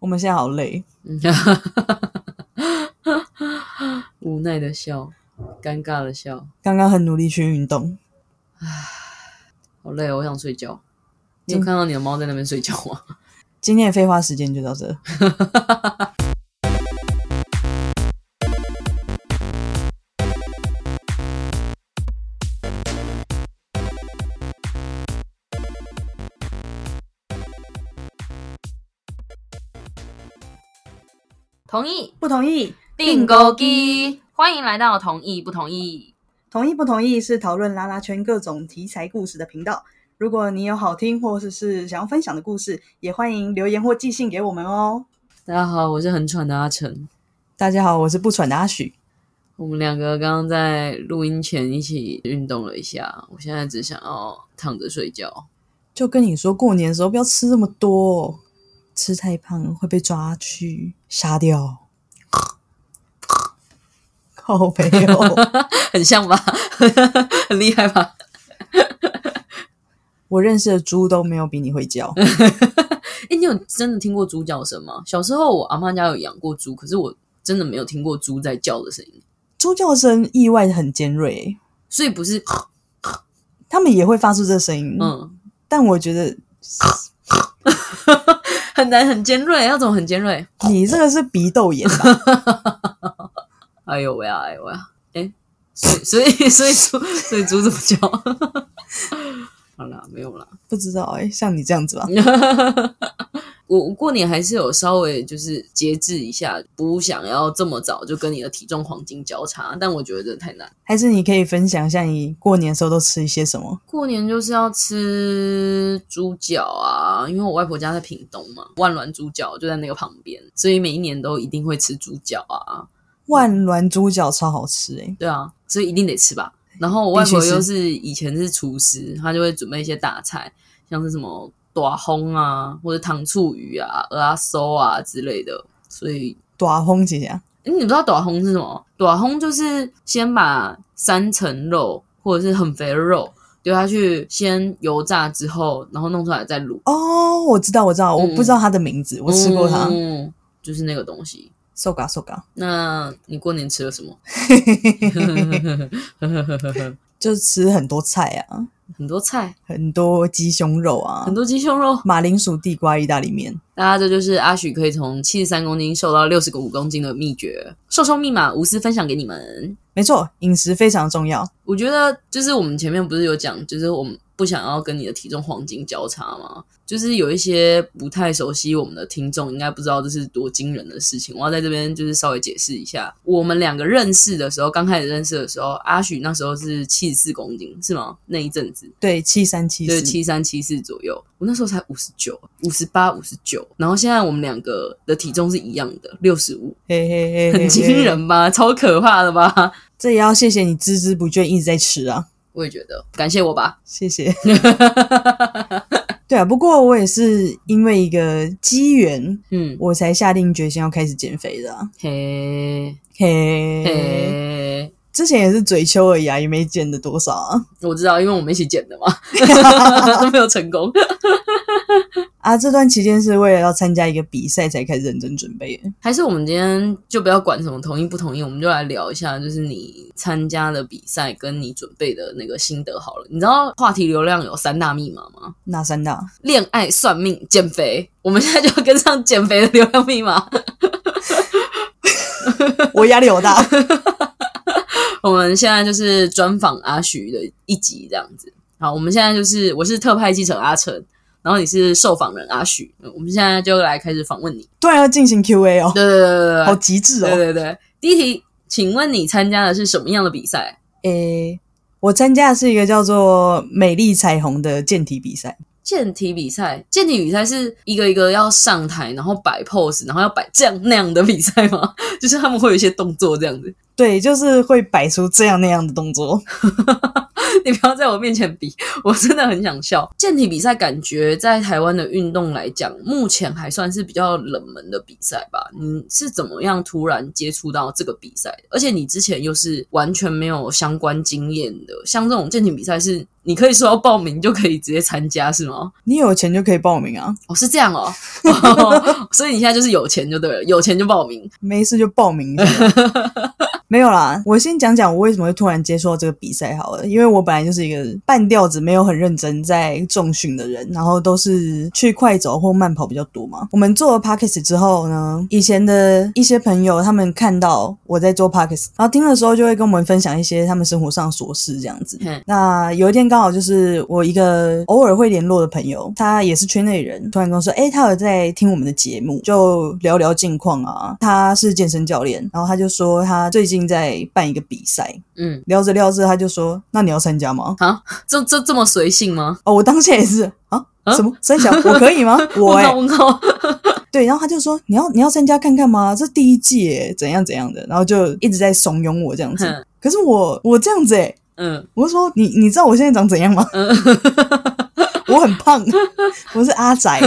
我们现在好累，嗯无奈的笑，尴尬的笑，刚刚很努力去运动，好累哦，我想睡觉。你有看到你的猫在那边睡觉吗？今天的废话时间就到这。同意不同意？订购机，欢迎来到同意不同意。同意不同意是讨论拉拉圈各种题材故事的频道。如果你有好听或者是想要分享的故事，也欢迎留言或寄信给我们哦。大家好，我是很喘的阿成。大家好，我是不喘的阿许。我们两个刚刚在录音前一起运动了一下，我现在只想要躺着睡觉。就跟你说过年的时候不要吃这么多，吃太胖会被抓去杀掉。好朋友，很像吧？很厉害吧？我认识的猪都没有比你会叫。哎、你有真的听过猪叫声吗？小时候我阿妈家有养过猪，可是我真的没有听过猪在叫的声音，猪叫声意外地很尖锐，所以不是他们也会发出这声音。嗯，但我觉得很难很尖锐，要怎么很尖锐？你这个是鼻窦炎吧？哎呦喂啊，哎呦喂啊，哎，所以所以所以猪所以猪怎么叫？好啦，没有啦。不知道哎、像你这样子吧？我我过年还是有稍微就是节制一下，不想要这么早就跟你的体重黄金交叉，但我觉得这太难。还是你可以分享一下你过年的时候都吃一些什么？过年就是要吃猪脚啊，因为我外婆家在屏东嘛，万峦猪脚就在那个旁边，所以每一年都一定会吃猪脚啊。万峦猪脚超好吃哎、对啊，所以一定得吃吧。然后我外婆又是以前是厨师，她就会准备一些大菜，像是什么短烘啊，或者糖醋鱼啊、鹅啊酥啊之类的。所以，大轰姐姐，诶你不知道短烘是什么？短烘就是先把三层肉或者是很肥的肉丢下去，先油炸之后，然后弄出来再卤。哦，我知道，我知道，我不知道它的名字，我吃过它。嗯，就是那个东西。瘦嘎瘦嘎，那你过年吃了什么？就吃很多菜啊，很多菜，很多鸡胸肉啊很，多鸡胸肉。马铃薯地瓜意大利面。大家这就是阿许可以从七十三公斤瘦到六十个五公斤的秘诀，瘦瘦密码无私分享给你们。没错，饮食非常重要。我觉得就是我们前面不是有讲，就是我们不想要跟你的体重黄金交叉吗？就是有一些不太熟悉我们的听众，应该不知道这是多惊人的事情。我要在这边就是稍微解释一下，我们两个认识的时候，刚开始认识的时候，阿许那时候是七十四公斤，是吗？那一阵子对，七三七就是四，七三七四左右，我那时候才五十九、五十八、五十九，然后现在我们两个的体重是一样的，六十五，嘿嘿嘿，嘿 很惊。人吧？超可怕的吧？这也要谢谢你孜孜不倦一直在吃啊，我也觉得，感谢我吧。谢谢。对啊，不过我也是因为一个机缘，嗯，我才下定决心要开始减肥的、啊。嘿，嘿，嘿，之前也是嘴秋而已啊，也没减的多少啊。我知道，因为我们一起减的嘛，都没有成功。啊，这段期间是为了要参加一个比赛才开始认真准备的。还是我们今天就不要管什么同意不同意，我们就来聊一下，就是你参加的比赛跟你准备的那个心得好了。你知道话题流量有三大密码吗？哪三大，恋爱、算命、减肥。我们现在就要跟上减肥的流量密码。我压力好大。我们现在就是专访阿徐的一集这样子。好，我们现在就是我是特派记者阿成，然后你是受访人阿徐。嗯我们现在就来开始访问你。突然要进行 Q&A 哦，对对对对对好极致哦。对对对。第一题，请问你参加的是什么样的比赛？诶，我参加的是一个叫做“美丽彩虹”的健体比赛。健体比赛，健体比赛是一个一个要上台，然后摆 pose，然后要摆这样那样的比赛吗？就是他们会有一些动作这样子。对，就是会摆出这样那样的动作。你不要在我面前比，我真的很想笑。健体比赛感觉在台湾的运动来讲，目前还算是比较冷门的比赛吧。你是怎么样突然接触到这个比赛的？而且你之前又是完全没有相关经验的，像这种健体比赛是你可以说要报名就可以直接参加是吗？你有钱就可以报名啊，哦，是这样哦，所以你现在就是有钱就对了，有钱就报名。没事就报名。没有啦，我先讲讲我为什么会突然接触到这个比赛好了，因为我本来就是一个半吊子，没有很认真在重训的人，然后都是去快走或慢跑比较多嘛。我们做了 podcast 之后呢，以前的一些朋友他们看到我在做 podcast，然后听的时候就会跟我们分享一些他们生活上琐事这样子。嗯那有一天刚好就是我一个偶尔会联络的朋友，他也是圈内人，突然跟我说：“哎、他有在听我们的节目，就聊聊近况啊。他是健身教练，然后他就说他最近在办一个比赛，嗯，聊着聊着他就说：那你要参加吗？啊，这这这么随性吗？哦，我当下也是啊。啊什么三小我可以吗？我哎、对，然后他就说你要你要参加看看吗？这第一届耶怎样怎样的，然后就一直在怂恿我这样子。可是我我这样子哎，嗯我就说你你知道我现在长怎样吗？嗯，我很胖，我是阿宅，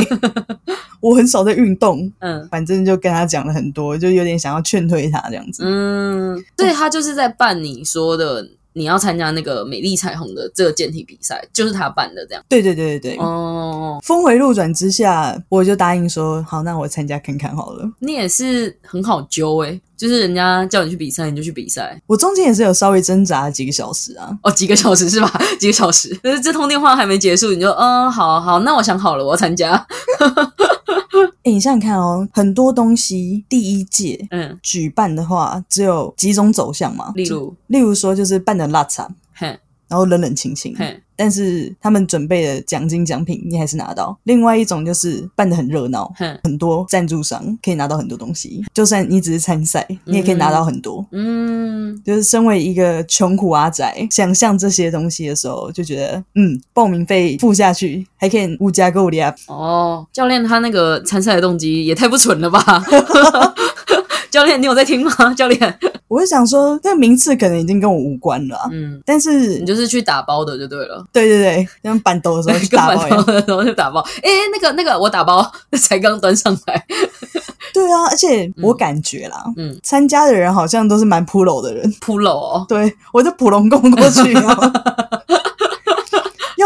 我很少在运动。嗯反正就跟他讲了很多，就有点想要劝退他这样子。嗯，对他就是在办你说的你要参加那个美丽彩虹的这个健体比赛，就是他办的这样。对对对对对，哦，峰回路转之下，我就答应说好，那我参加看看好了。你也是很好揪诶、就是人家叫你去比赛，你就去比赛。我中间也是有稍微挣扎几个小时啊，哦，几个小时是吧？几个小时，就是这通电话还没结束，你就嗯，好好，那我想好了，我要参加。哎，你想想看哦，很多东西第一届嗯，举办的话，只有几种走向嘛，例如，例如说就是办的拉惨，嘿，然后冷冷清清，但是他们准备的奖金奖品你还是拿到。另外一种就是办的很热闹，很多赞助商可以拿到很多东西，就算你只是参赛，你也可以拿到很多。嗯，就是身为一个穷苦阿宅，想象这些东西的时候，就觉得嗯，报名费付下去，还可以物价够的啊。哦，教练他那个参赛的动机也太不纯了吧？教练，你有在听吗？教练，我是想说，那个名次可能已经跟我无关了啊、嗯，但是你就是去打包的就对了。对对对，像板斗的时候去打包一样。反头的时候就打包，哎、那个那个，我打包 才刚端上来，对啊，而且我感觉啦，嗯，参加的人好像都是蛮 pro 的人。铺漏哦，对我就普龙宫过去啊。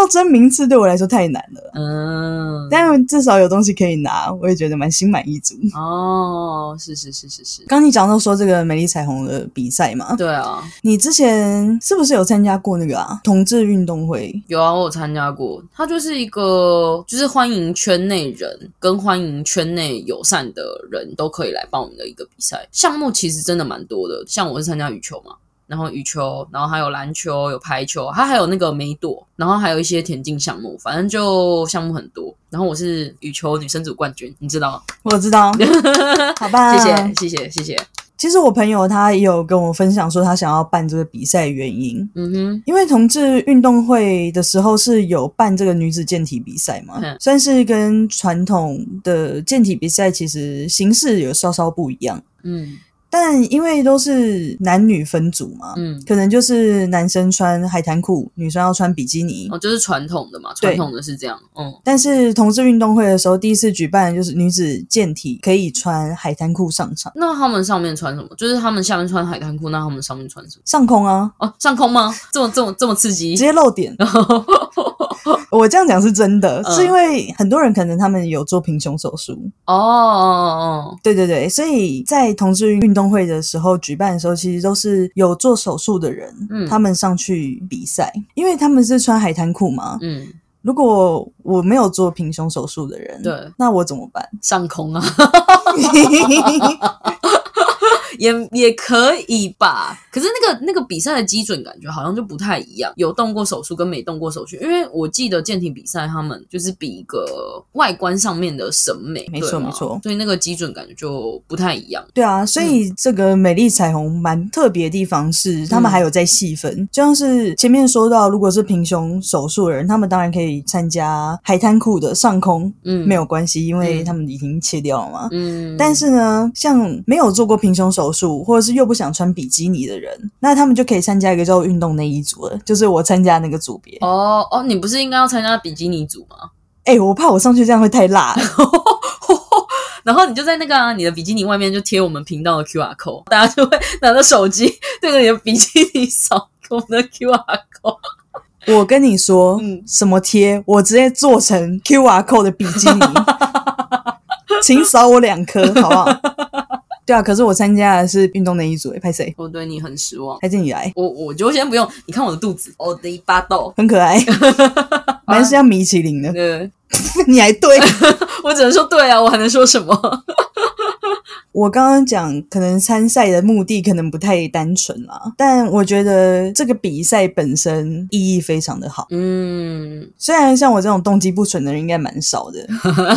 要争名次对我来说太难了，嗯，但至少有东西可以拿，我也觉得蛮心满意足。哦，是是是是是，刚你讲到说这个美丽彩虹的比赛嘛，对啊，你之前是不是有参加过那个啊同志运动会？有啊，我有参加过，它就是一个就是欢迎圈内人跟欢迎圈内友善的人都可以来报名的一个比赛，项目其实真的蛮多的，像我是参加羽球嘛。然后羽球，然后还有篮球，有排球，它还有那个梅朵，然后还有一些田径项目，反正就项目很多。然后我是羽球女生组冠军，你知道吗？我知道，好吧，谢谢，谢谢，谢谢。其实我朋友他也有跟我分享说，他想要办这个比赛的原因，嗯哼，因为同志运动会的时候是有办这个女子健体比赛嘛，嗯算是跟传统的健体比赛其实形式有稍稍不一样。嗯但因为都是男女分组嘛，嗯，可能就是男生穿海滩裤，女生要穿比基尼。哦，就是传统的嘛，传统的是这样，嗯但是同志运动会的时候，第一次举办就是女子健体可以穿海滩裤上场，那他们上面穿什么？就是他们下面穿海滩裤，那他们上面穿什么？上空啊，哦，上空吗？这么这么这么刺激直？接露点。我这样讲是真的，嗯是因为很多人可能他们有做平胸手术，哦哦对对对，所以在同志运动会的时候举办的时候，其实都是有做手术的人，嗯他们上去比赛，因为他们是穿海滩裤嘛。嗯，如果我没有做平胸手术的人，对，那我怎么办？上空啊，也也可以吧。可是那个那个比赛的基准感觉好像就不太一样，有动过手术跟没动过手术。因为我记得健体比赛他们就是比一个外观上面的审美，没错没错所以那个基准感觉就不太一样。对啊，所以这个美丽彩虹蛮特别的地方是，他们还有在细分，就像是前面说到，如果是平胸手术的人，他们当然可以参加海滩裤的上空，嗯，没有关系，因为嗯他们已经切掉了嘛。嗯，但是呢，像没有做过平胸手术，或者是又不想穿比基尼的人，那他们就可以参加一个叫做运动内衣组了，就是我参加那个组别。哦哦，你不是应该要参加比基尼组吗？哎、我怕我上去这样会太辣，然后你就在那个、啊、你的比基尼外面就贴我们频道的 QR code，大家就会拿着手机对着你的比基尼扫我们的 QR code。我跟你说，嗯什么贴，我直接做成 QR code 的比基尼，请扫我两颗，好不好？对啊，可是我参加的是运动内衣组，诶拍谁？我对你很失望。还是你来？我我就先不用，你看我的肚子，我的一巴豆。很可爱，蛮像米其林的。对，你还对？我只能说对啊，我还能说什么？我刚刚讲，可能参赛的目的可能不太单纯啦，但我觉得这个比赛本身意义非常的好。嗯，虽然像我这种动机不纯的人应该蛮少的，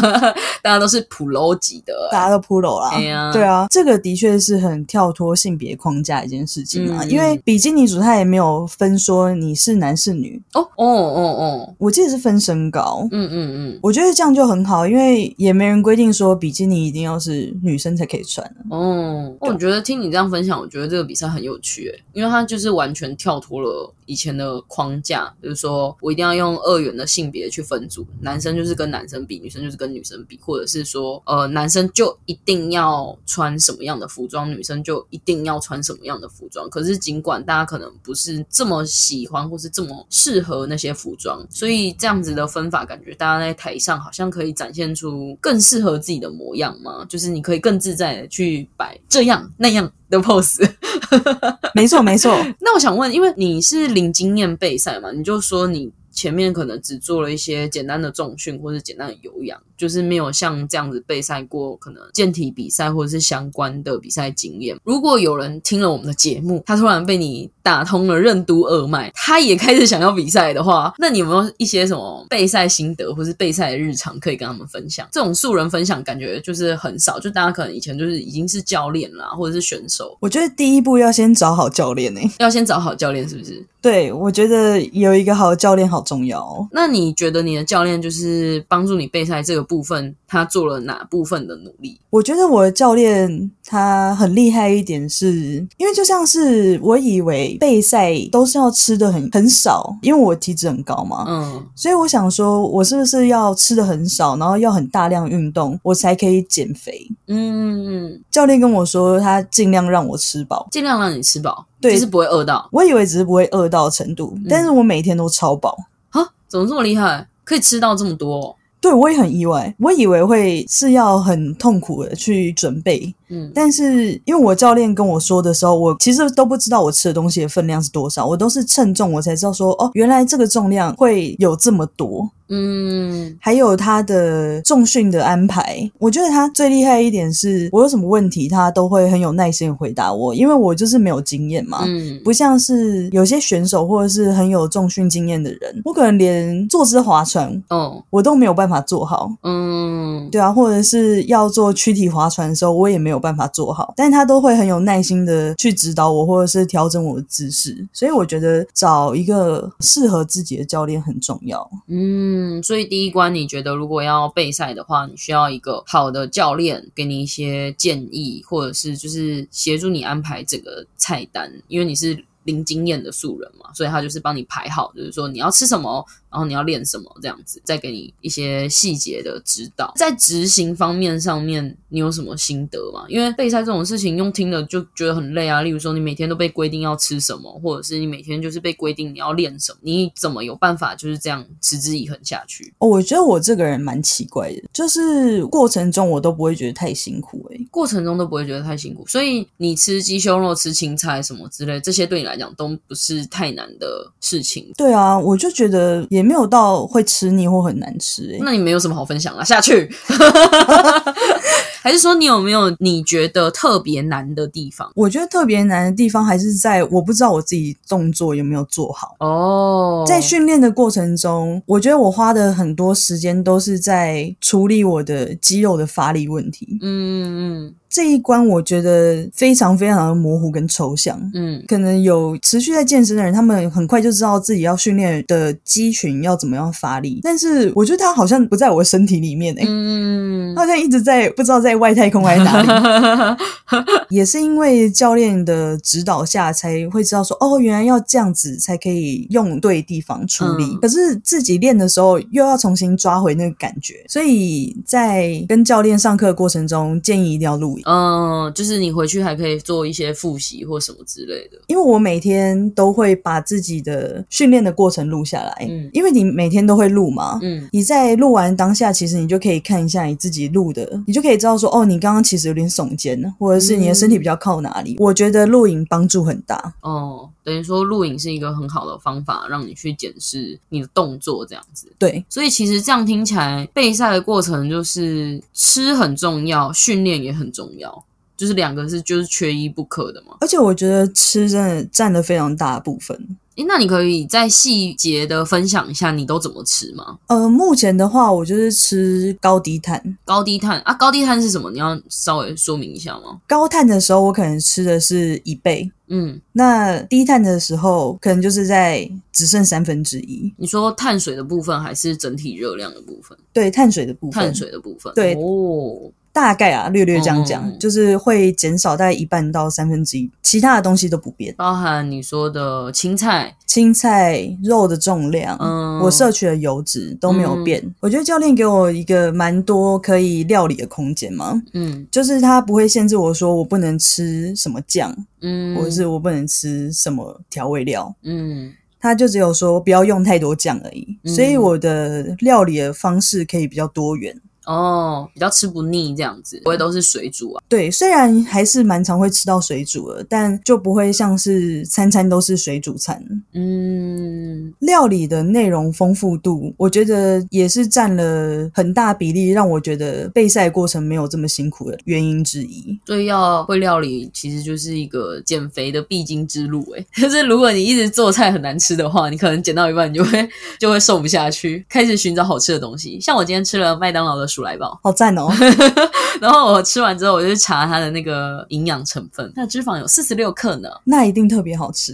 大家都是普楼级的，大家都 pro 啦。哎呀对啊，这个的确是很跳脱性别框架一件事情啊。嗯因为比基尼组他也没有分说你是男是女，哦哦哦哦，我记得是分身高。嗯嗯嗯，我觉得这样就很好，因为也没人规定说比基尼一定要是女生才可以穿。哦，我觉得听你这样分享，我觉得这个比赛很有趣诶，因为它就是完全跳脱了以前的框架，就是说我一定要用二元的性别去分组，男生就是跟男生比，女生就是跟女生比，或者是说，呃，男生就一定要穿什么样的服装，女生就一定要穿什么样的服装。可是尽管大家可能不是这么喜欢，或是这么适合那些服装，所以这样子的分法，感觉大家在台上好像可以展现出更适合自己的模样嘛，就是你可以更自在的去摆这样那样的 pose。没错，没错。那我想问，因为你是零经验备赛嘛，你就说你前面可能只做了一些简单的重训或者简单的有氧，就是没有像这样子备赛过可能健体比赛或者是相关的比赛经验。如果有人听了我们的节目，他突然被你打通了任督二脉，他也开始想要比赛的话，那你有没有一些什么备赛心得或是备赛的日常可以跟他们分享？这种素人分享感觉就是很少，就大家可能以前就是已经是教练啦，或者是选手，我觉得第一步要先找好教练呢、要先找好教练，是不是？对，我觉得有一个好的教练好重要哦。那你觉得你的教练就是帮助你备赛这个部分，他做了哪部分的努力？我觉得我的教练他很厉害一点是，因为就像是我以为备赛都是要吃的很很少，因为我体脂很高嘛，嗯所以我想说，我是不是要吃的很少，然后要很大量运动，我才可以减肥？嗯嗯，教练跟我说，他尽量让我吃饱。尽量让你吃饱，对就是不会饿到我以为只是不会饿到的程度，但是我每天都超饱。啊？怎么这么厉害？可以吃到这么多哦、对，我也很意外，我以为会是要很痛苦的去准备，嗯但是因为我教练跟我说的时候，我其实都不知道我吃的东西的分量是多少，我都是称重我才知道说，哦，原来这个重量会有这么多。嗯。还有他的重训的安排，我觉得他最厉害一点是，我有什么问题他都会很有耐心回答我，因为我就是没有经验嘛。嗯。不像是有些选手或者是很有重训经验的人，我可能连坐姿划船哦。我都没有办法做好，嗯。对啊，或者是要做躯体划船的时候，我也没有办法做好，但是他都会很有耐心的去指导我，或者是调整我的姿势，所以我觉得找一个适合自己的教练很重要。嗯，嗯所以第一关你觉得如果要备赛的话，你需要一个好的教练给你一些建议，或者是就是协助你安排这个菜单，因为你是。零经验的素人嘛，所以他就是帮你排好，就是说你要吃什么，然后你要练什么这样子，再给你一些细节的指导。在执行方面上面，你有什么心得吗？因为备赛这种事情用听的就觉得很累啊。例如说，你每天都被规定要吃什么，或者是你每天就是被规定你要练什么，你怎么有办法就是这样持之以恒下去？哦，我觉得我这个人蛮奇怪的，就是过程中我都不会觉得太辛苦、欸，过程中都不会觉得太辛苦，所以你吃鸡胸肉、吃青菜什么之类，这些对你来讲都不是太难的事情。对啊，我就觉得也没有到会吃腻或很难吃、欸，那你没有什么好分享啊？下去，还是说你有没有你觉得特别难的地方？我觉得特别难的地方还是在我不知道我自己动作有没有做好。哦，在训练的过程中，我觉得我花的很多时间都是在处理我的肌肉的发力问题。嗯嗯这一关我觉得非常非常的模糊跟抽象。嗯可能有持续在健身的人，他们很快就知道自己要训练的肌群要怎么样发力，但是我觉得他好像不在我的身体里面诶、嗯他好像一直在不知道在在外太空还是哪里？也是因为教练的指导下，才会知道说，哦，原来要这样子才可以用对地方出力。嗯可是自己练的时候，又要重新抓回那个感觉，所以在跟教练上课的过程中，建议一定要录影。嗯，就是你回去还可以做一些复习或什么之类的。因为我每天都会把自己的训练的过程录下来，嗯因为你每天都会录嘛，嗯你在录完当下，其实你就可以看一下你自己录的，你就可以知道说，哦，你刚刚其实有点耸肩，或者是你的身体比较靠哪里。我觉得录影帮助很大。哦，等于说录影是一个很好的方法，让你去检视你的动作这样子。对，所以其实这样听起来，备赛的过程就是吃很重要，训练也很重要，就是两个是就是缺一不可的嘛。而且我觉得吃真的占了非常大的部分。诶，那你可以再细节的分享一下你都怎么吃吗？呃，目前的话，我就是吃高低碳。高低碳啊，高低碳是什么？你要稍微说明一下吗？高碳的时候，我可能吃的是一倍。嗯，那低碳的时候，可能就是在只剩三分之一。你说碳水的部分还是整体热量的部分？对，碳水的部分，碳水的部分。对哦，大概啊，略略这样讲，嗯就是会减少大概一半到三分之一，其他的东西都不变。包含你说的青菜，青菜、肉的重量，嗯。我摄取的油脂都没有变。我觉得教练给我一个蛮多可以料理的空间嘛，嗯。就是他不会限制我说我不能吃什么酱，嗯，或者是我不能吃什么调味料。嗯。他就只有说不要用太多酱而已，嗯。所以我的料理的方式可以比较多元。哦，比较吃不腻这样子，不会都是水煮啊。对，虽然还是蛮常会吃到水煮的，但就不会像是餐餐都是水煮餐。嗯，料理的内容丰富度，我觉得也是占了很大比例，让我觉得备赛过程没有这么辛苦的原因之一。所以要会料理，其实就是一个减肥的必经之路。诶，就是如果你一直做菜很难吃的话，你可能减到一半，你就会就会瘦不下去，开始寻找好吃的东西。像我今天吃了麦当劳的鼠来吧，好赞哦！然后我吃完之后，我就去查它的那个营养成分，它的脂肪有四十六克呢。那一定特别好吃，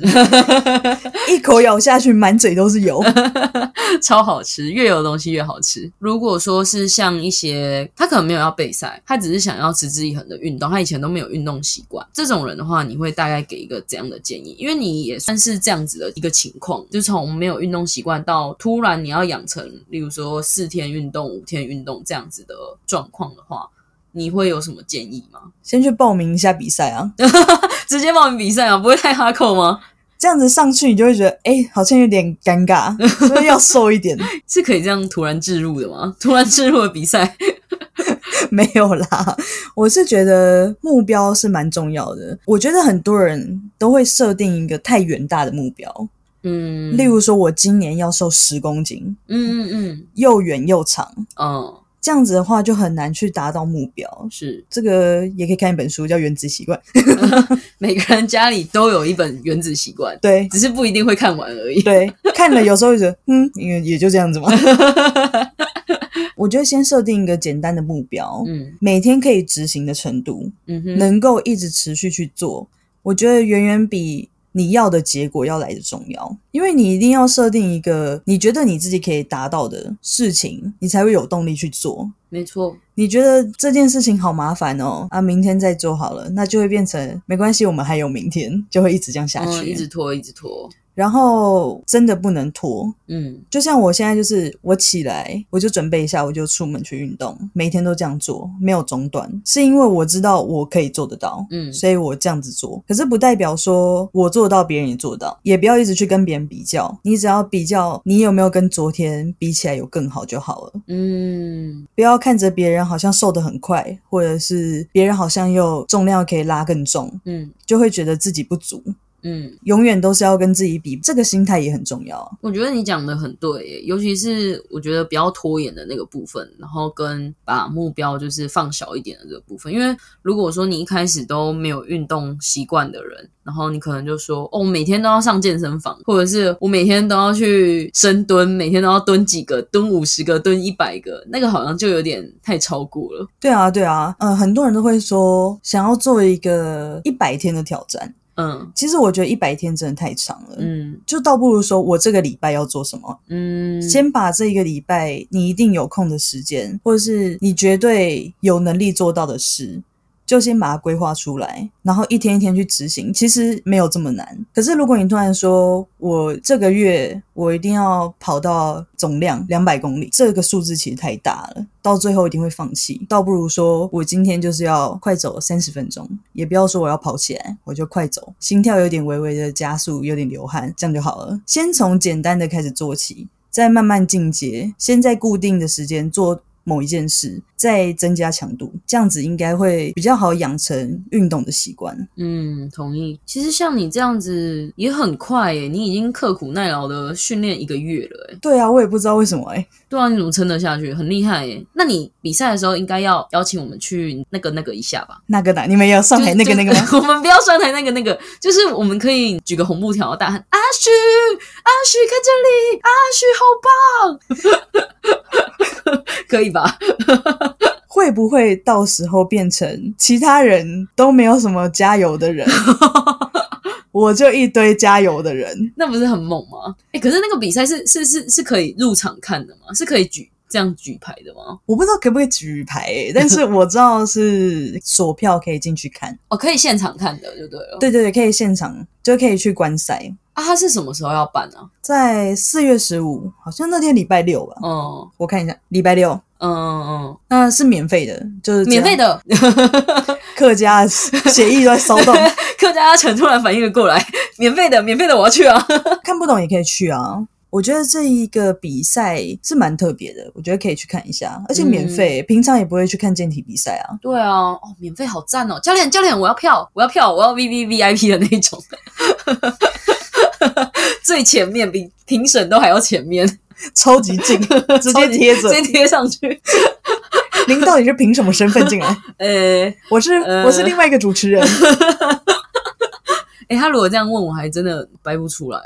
一口咬下去，满嘴都是油。超好吃，越油的东西越好吃。如果说是像一些他可能没有要备赛，他只是想要持之以恒的运动，他以前都没有运动习惯，这种人的话，你会大概给一个怎样的建议？因为你也算是这样子的一个情况，就从没有运动习惯到突然你要养成，例如说四天运动、五天运动这样子的状况的话，你会有什么建议吗？先去报名一下比赛啊，直接报名比赛啊，不会太哈扣吗？这样子上去你就会觉得，哎、好像有点尴尬，所以要瘦一点。是可以这样突然置入的吗？突然置入的比赛，没有啦，我是觉得目标是蛮重要的。我觉得很多人都会设定一个太远大的目标，嗯，例如说我今年要瘦十公斤，嗯嗯嗯又远又长，嗯，这样子的话就很难去达到目标。是这个也可以看一本书，叫《原子习惯》。每个人家里都有一本《原子习惯》，对只是不一定会看完而已。对，看了有时候会觉得，嗯，也也就这样子嘛。我觉得先设定一个简单的目标，嗯每天可以执行的程度，嗯哼，能够一直持续去做，我觉得远远比你要的结果要来的重要。因为你一定要设定一个你觉得你自己可以达到的事情，你才会有动力去做。没错，你觉得这件事情好麻烦哦，啊，明天再做好了，那就会变成没关系，我们还有明天，就会一直这样下嗯，去。一直拖，一直拖，然后真的不能拖，嗯就像我现在就是我起来我就准备一下，我就出门去运动，每天都这样做，没有中断，是因为我知道我可以做得到，嗯所以我这样子做。可是不代表说我做到，别人也做得到，也不要一直去跟别人比较，你只要比较你有没有跟昨天比起来有更好就好了。嗯不要看着别人好像瘦得很快，或者是别人好像又重量可以拉更重，嗯就会觉得自己不足。嗯，永远都是要跟自己比，这个心态也很重要啊。我觉得你讲的很对耶，尤其是我觉得不要拖延的那个部分，然后跟把目标就是放小一点的这个部分。因为如果说你一开始都没有运动习惯的人，然后你可能就说哦，我每天都要上健身房，或者是我每天都要去深蹲，每天都要蹲几个，蹲五十个，蹲一百个，那个好像就有点太超过了。对啊，对啊，呃，很多人都会说想要做一个一百天的挑战，嗯。其实我觉得一百天真的太长了，嗯。就倒不如说我这个礼拜要做什么，嗯，先把这一个礼拜你一定有空的时间，或者是你绝对有能力做到的事，就先把它规划出来，然后一天一天去执行。其实没有这么难。可是如果你突然说我这个月我一定要跑到总量两百公里，这个数字其实太大了，到最后一定会放弃。倒不如说我今天就是要快走三十分钟，也不要说我要跑起来，我就快走，心跳有点微微的加速，有点流汗，这样就好了。先从简单的开始做起。再慢慢进阶，先在固定的时间做某一件事，再增加强度，这样子应该会比较好养成运动的习惯。嗯，同意。其实像你这样子也很快耶，你已经刻苦耐劳的训练一个月了耶。对啊，我也不知道为什么哎、对啊，你怎么撑得下去？很厉害耶。那你比赛的时候应该要邀请我们去那个那个一下吧？那个哪？你们要上台那个那个吗？我们不要上台那个那个，就是我们可以举个红布条，大喊阿旭阿旭看这里，阿旭好棒，可以吧？会不会到时候变成其他人都没有什么加油的人，我就一堆加油的人？那不是很猛吗？哎、可是那个比赛是是是是可以入场看的吗？是可以举这样举牌的吗？我不知道可不可以举牌、欸，但是我知道是锁票可以进去看。哦，可以现场看的就对了。对对对，可以现场就可以去观赛。啊，它是什么时候要办啊？在四月十五，好像那天礼拜六吧，嗯我看一下，礼拜六，嗯嗯嗯那是免费的，就是嗯，免费的。的。客家协议都在骚动，客家阿成突然反应了过来，免费的，免费的，我要去啊！看不懂也可以去啊。我觉得这一个比赛是蛮特别的，我觉得可以去看一下，而且免费，平常也不会去看健体比赛啊。对啊，哦，免费好赞哦！教练，教练，我要票，我要票，我要 V V V I P 的那一种，最前面比评审都还要前面，超级近，直接贴着直。接贴上去。您到底是凭什么身份进来？呃，我是、呃我是另外一个主持人。哎，他如果这样问我，还真的掰不出来。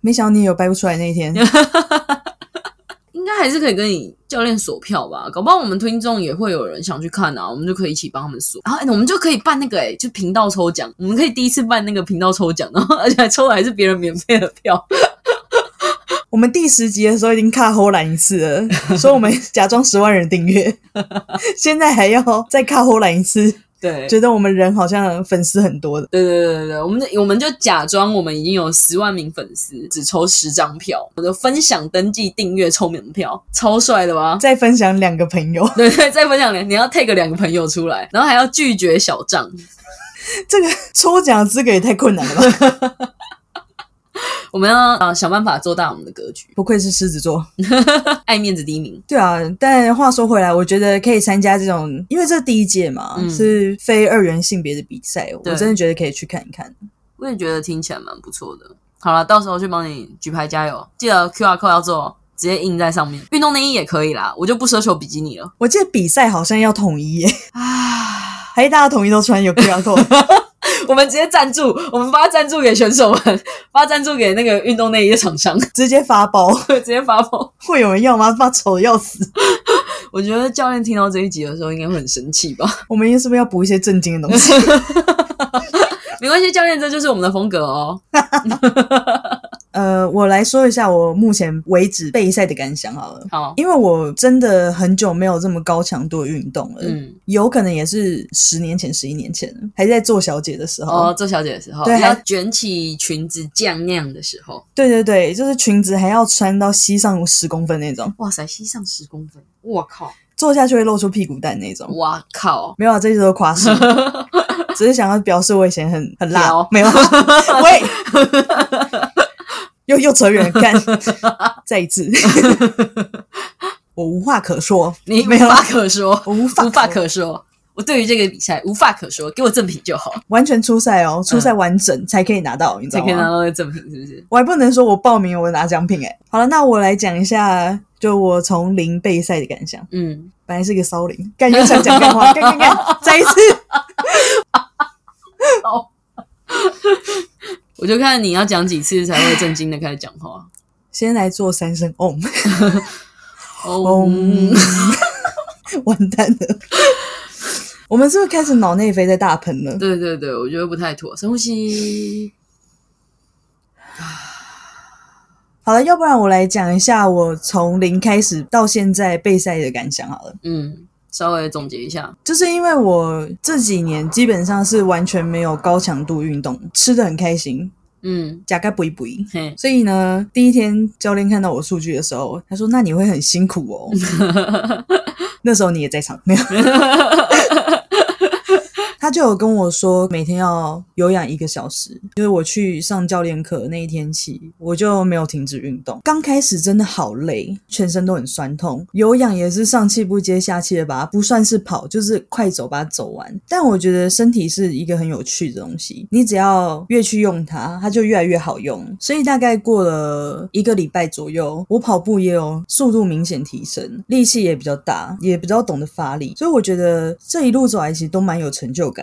没想到你有掰不出来那一天，应该还是可以跟你教练锁票吧，搞不好我们听众也会有人想去看啊，我们就可以一起帮他们锁，然后、哎我们就可以办那个哎、就频道抽奖，我们可以第一次办那个频道抽奖，然后而且还抽的还是别人免费的票，我们第十集的时候已经卡后兰一次了，说我们假装十万人订阅，现在还要再卡后兰一次，对。觉得我们人好像粉丝很多的。对对对对对，我们我们就假装我们已经有十万名粉丝，只抽十张票，我就分享、登记、订阅、抽门票，超帅的吧？再分享两个朋友，对对，再分享两，你要 take 两个朋友出来，然后还要拒绝小账，这个抽奖资格也太困难了吧？我们要啊、呃想办法做大我们的格局，不愧是狮子座。爱面子第一名。对啊，但话说回来，我觉得可以参加这种，因为这是第一届嘛，嗯是非二元性别的比赛，我真的觉得可以去看一看。我也觉得听起来蛮不错的。好了，到时候去帮你举牌加油，记得 Q R code 要做，直接印在上面。运动内衣也可以啦，我就不奢求比基尼了。我记得比赛好像要统一耶，啊，还是大家统一都穿有 QR code？我们直接赞助，我们发赞助给选手们，发赞助给那个运动内衣的厂商，直接发包，直接发包。会有人要吗？发丑的要死！我觉得教练听到这一集的时候，应该会很生气吧？我们是不是要补一些震惊的东西？没关系，教练，这就是我们的风格哦。呃，我来说一下我目前为止备赛的感想好了。好，因为我真的很久没有这么高强度的运动了，嗯，有可能也是十年前、十一年前，还在做小姐的时候。哦，做小姐的时候，对要卷起裙子酱那样的时候，对对对，就是裙子还要穿到膝上十公分那种，哇塞，膝上十公分，我靠，坐下去会露出屁股蛋那种。哇靠，没有啊，这些都是夸饰，只是想要表示我以前很很辣。屌，没有 又又扯远了，干，再一次，我无话可说，你无没有话可说，我无法无法可说。我对于这个比赛无话可说，给我赠品就好，完全出赛哦，出赛完整才可以拿到，你知道吗？才可以拿到那赠品，是不是？我还不能说我报名我拿奖品哎。好了，那我来讲一下，就我从零备赛的感想。嗯，本来是一个骚灵，干又想讲干话，干干干，再一次。我就看你要讲几次才会正经的开始讲话。先来做三声 om，完蛋了。我们是不是开始脑内啡在大喷了？对对对，我觉得不太妥。深呼吸。好了，要不然我来讲一下我从零开始到现在备赛的感想好了。嗯，稍微总结一下，就是因为我这几年基本上是完全没有高强度运动，吃的很开心，嗯，加盖补一补一。嘿，所以呢，第一天教练看到我数据的时候，他说：“那你会很辛苦哦。” 那时候你也在场，没有？他就有跟我说，每天要有氧一个小时。就是我去上教练课那一天起，我就没有停止运动。刚开始真的好累，全身都很酸痛。有氧也是上气不接下气的吧，不算是跑，就是快走把它走完。但我觉得身体是一个很有趣的东西，你只要越去用它，它就越来越好用。所以大概过了一个礼拜左右，我跑步也有速度明显提升，力气也比较大，也比较懂得发力。所以我觉得这一路走来其实都蛮有成就感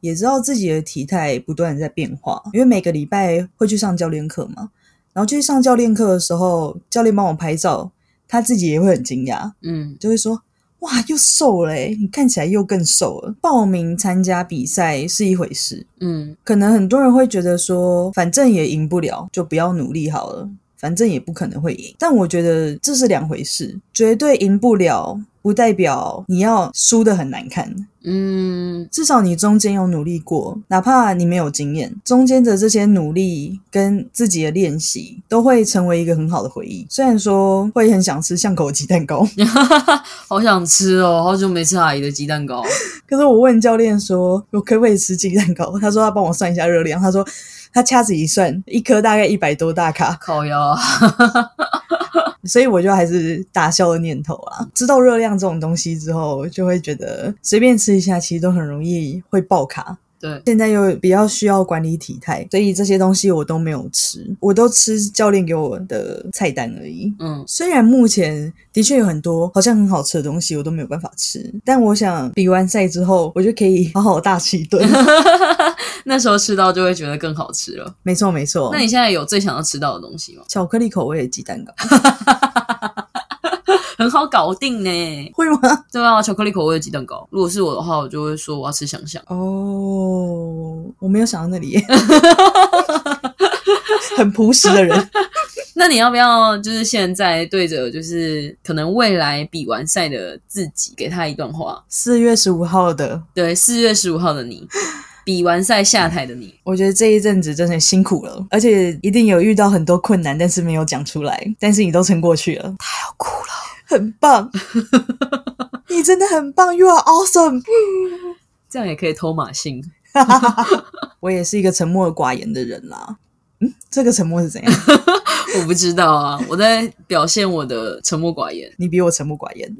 也知道自己的体态不断的在变化。因为每个礼拜会去上教练课嘛，然后去上教练课的时候，教练帮我拍照，他自己也会很惊讶，嗯就会说：“哇，又瘦了诶，你看起来又更瘦了。”报名参加比赛是一回事，嗯可能很多人会觉得说，反正也赢不了，就不要努力好了，反正也不可能会赢。但我觉得这是两回事，绝对赢不了，不代表你要输的很难看。嗯至少你中间有努力过，哪怕你没有经验，中间的这些努力跟自己的练习都会成为一个很好的回忆。虽然说会很想吃巷口鸡蛋糕，好想吃哦，好久没吃阿姨的鸡蛋糕。可是我问教练说，我可不可以吃鸡蛋糕？他说他帮我算一下热量，他说他掐指一算，一颗大概一百多大卡，靠腰啊，所以我就还是打消了念头啊。知道热量这种东西之后，就会觉得随便吃一下，其实都很容易会爆卡。对，现在又比较需要管理体态，所以这些东西我都没有吃，我都吃教练给我的菜单而已。嗯虽然目前的确有很多好像很好吃的东西，我都没有办法吃，但我想比完赛之后，我就可以好好大吃一顿。那时候吃到就会觉得更好吃了。没错，没错。那你现在有最想要吃到的东西吗？巧克力口味的鸡蛋糕 很好搞定呢。会吗？对啊，巧克力口味的鸡蛋糕。如果是我的话，我就会说我要吃香香。哦，我没有想到那里耶，很朴实的人。那你要不要就是现在对着就是可能未来比完赛的自己，给他一段话？四月十五号的，对，四月十五号的你，比完赛下台的你，我觉得这一阵子真的很辛苦了，而且一定有遇到很多困难，但是没有讲出来，但是你都撑过去了，太好哭了，很棒，你真的很棒，You are awesome。这样也可以偷马信。我也是一个沉默寡言的人啦。嗯，这个沉默是怎样？我不知道啊，我在表现我的沉默寡言。你比我沉默寡言。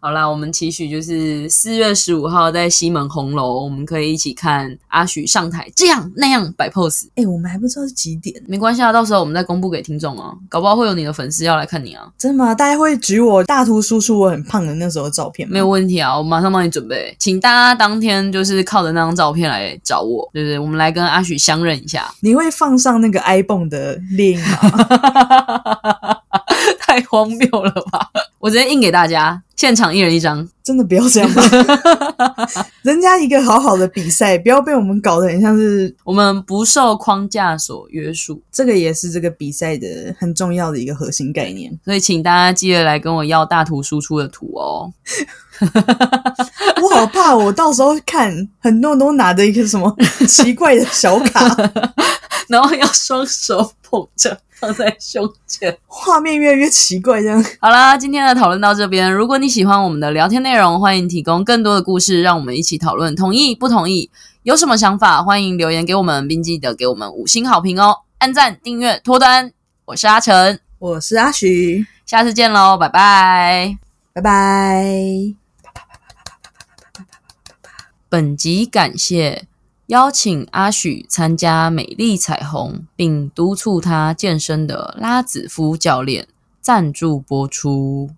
好啦，我们期许就是四月十五号在西门红楼，我们可以一起看阿许上台这样那样摆 pose。哎、我们还不知道是几点，没关系啊，到时候我们再公布给听众啊，搞不好会有你的粉丝要来看你啊，真的吗？大家会举我大图输出我很胖的那时候的照片吗？没有问题啊，我马上帮你准备，请大家当天就是靠着那张照片来找我，对不对？我们来跟阿许相认一下，你会放上那个 iPhone 的猎鹰吗？太荒谬了吧！我直接印给大家，现场一人一张。真的不要这样吧，人家一个好好的比赛，不要被我们搞得很像是我们不受框架所约束，这个也是这个比赛的很重要的一个核心概念。所以请大家记得来跟我要大图输出的图哦。我好怕，我到时候看很多人都拿着一个什么奇怪的小卡，然后要双手捧着放在胸前。画面越来越奇怪，这样。好啦，今天的讨论到这边。如果你喜欢我们的聊天内容，欢迎提供更多的故事，让我们一起讨论。同意不同意？有什么想法，欢迎留言给我们，并记得给我们五星好评哦！按赞、订阅、脱单。我是阿成，我是阿徐，下次见喽，拜拜。拜拜。本集感谢邀请阿许参加美丽彩虹，并督促他健身的拉子夫教练赞助播出。